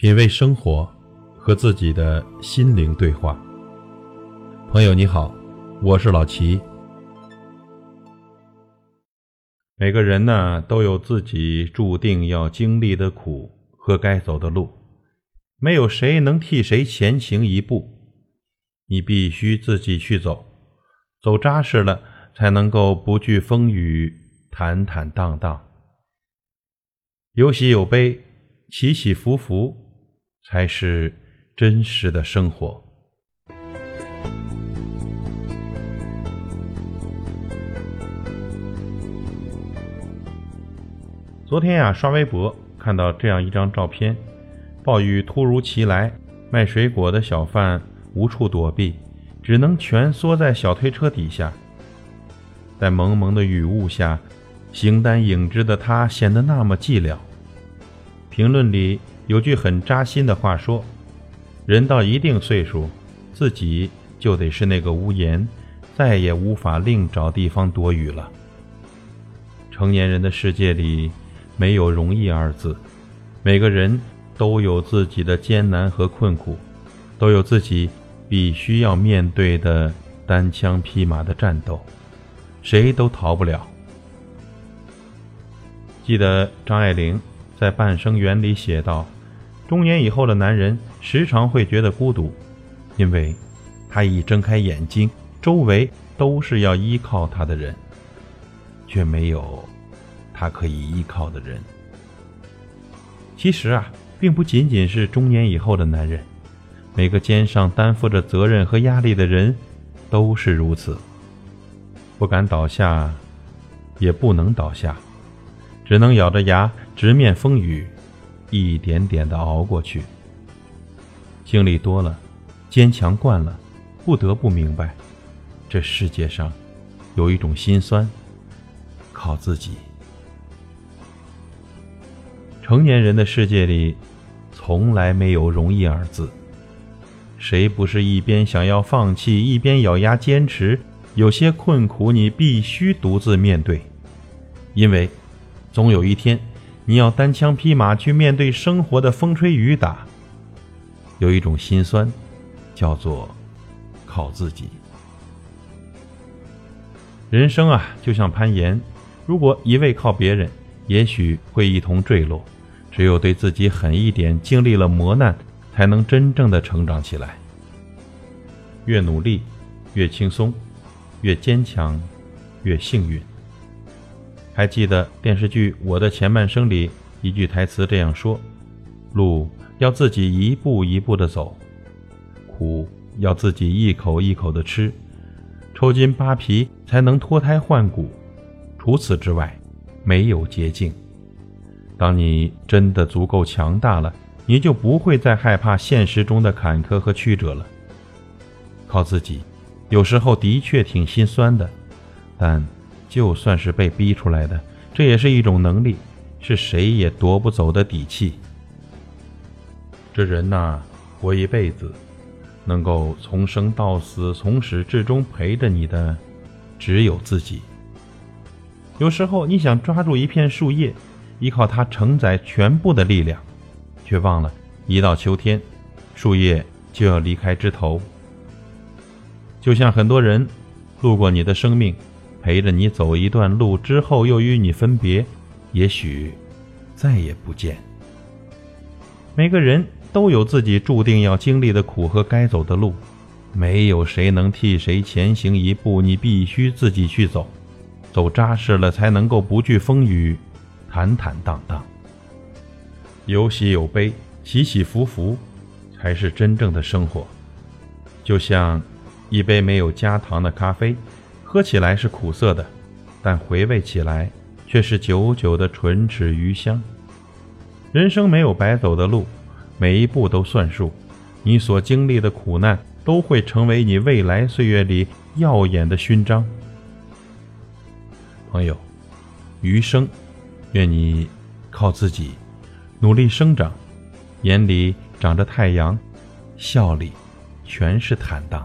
品味生活，和自己的心灵对话。朋友你好，我是老齐。每个人呢都有自己注定要经历的苦和该走的路，没有谁能替谁前行一步，你必须自己去走，走扎实了，才能够不惧风雨，坦坦荡荡。有喜有悲，起起伏伏，才是真实的生活。昨天呀，刷微博看到这样一张照片：暴雨突如其来，卖水果的小贩无处躲避，只能蜷缩在小推车底下。在蒙蒙的雨雾下，形单影只的他显得那么寂寥。评论里有句很扎心的话说：“人到一定岁数，自己就得是那个屋檐，再也无法另找地方躲雨了。”成年人的世界里没有容易二字，每个人都有自己的艰难和困苦，都有自己必须要面对的单枪匹马的战斗，谁都逃不了。记得张爱玲。在《半生缘》里写道：“中年以后的男人时常会觉得孤独，因为他一睁开眼睛，周围都是要依靠他的人，却没有他可以依靠的人。其实啊，并不仅仅是中年以后的男人，每个肩上担负着责任和压力的人都是如此，不敢倒下，也不能倒下。”只能咬着牙直面风雨，一点点的熬过去。经历多了，坚强惯了，不得不明白，这世界上有一种心酸，靠自己。成年人的世界里，从来没有容易二字。谁不是一边想要放弃，一边咬牙坚持？有些困苦你必须独自面对，因为。总有一天，你要单枪匹马去面对生活的风吹雨打。有一种心酸，叫做靠自己。人生啊，就像攀岩，如果一味靠别人，也许会一同坠落。只有对自己狠一点，经历了磨难，才能真正的成长起来。越努力，越轻松；越坚强，越幸运。还记得电视剧《我的前半生》里一句台词这样说：“路要自己一步一步的走，苦要自己一口一口的吃，抽筋扒皮才能脱胎换骨。除此之外，没有捷径。当你真的足够强大了，你就不会再害怕现实中的坎坷和曲折了。靠自己，有时候的确挺心酸的，但……”就算是被逼出来的，这也是一种能力，是谁也夺不走的底气。这人呐，活一辈子，能够从生到死、从始至终陪着你的，只有自己。有时候你想抓住一片树叶，依靠它承载全部的力量，却忘了，一到秋天，树叶就要离开枝头。就像很多人路过你的生命。陪着你走一段路之后，又与你分别，也许再也不见。每个人都有自己注定要经历的苦和该走的路，没有谁能替谁前行一步，你必须自己去走，走扎实了，才能够不惧风雨，坦坦荡荡。有喜有悲，起起伏伏，才是真正的生活。就像一杯没有加糖的咖啡。喝起来是苦涩的，但回味起来却是久久的唇齿余香。人生没有白走的路，每一步都算数。你所经历的苦难都会成为你未来岁月里耀眼的勋章。朋友，余生，愿你靠自己，努力生长，眼里长着太阳，笑里全是坦荡。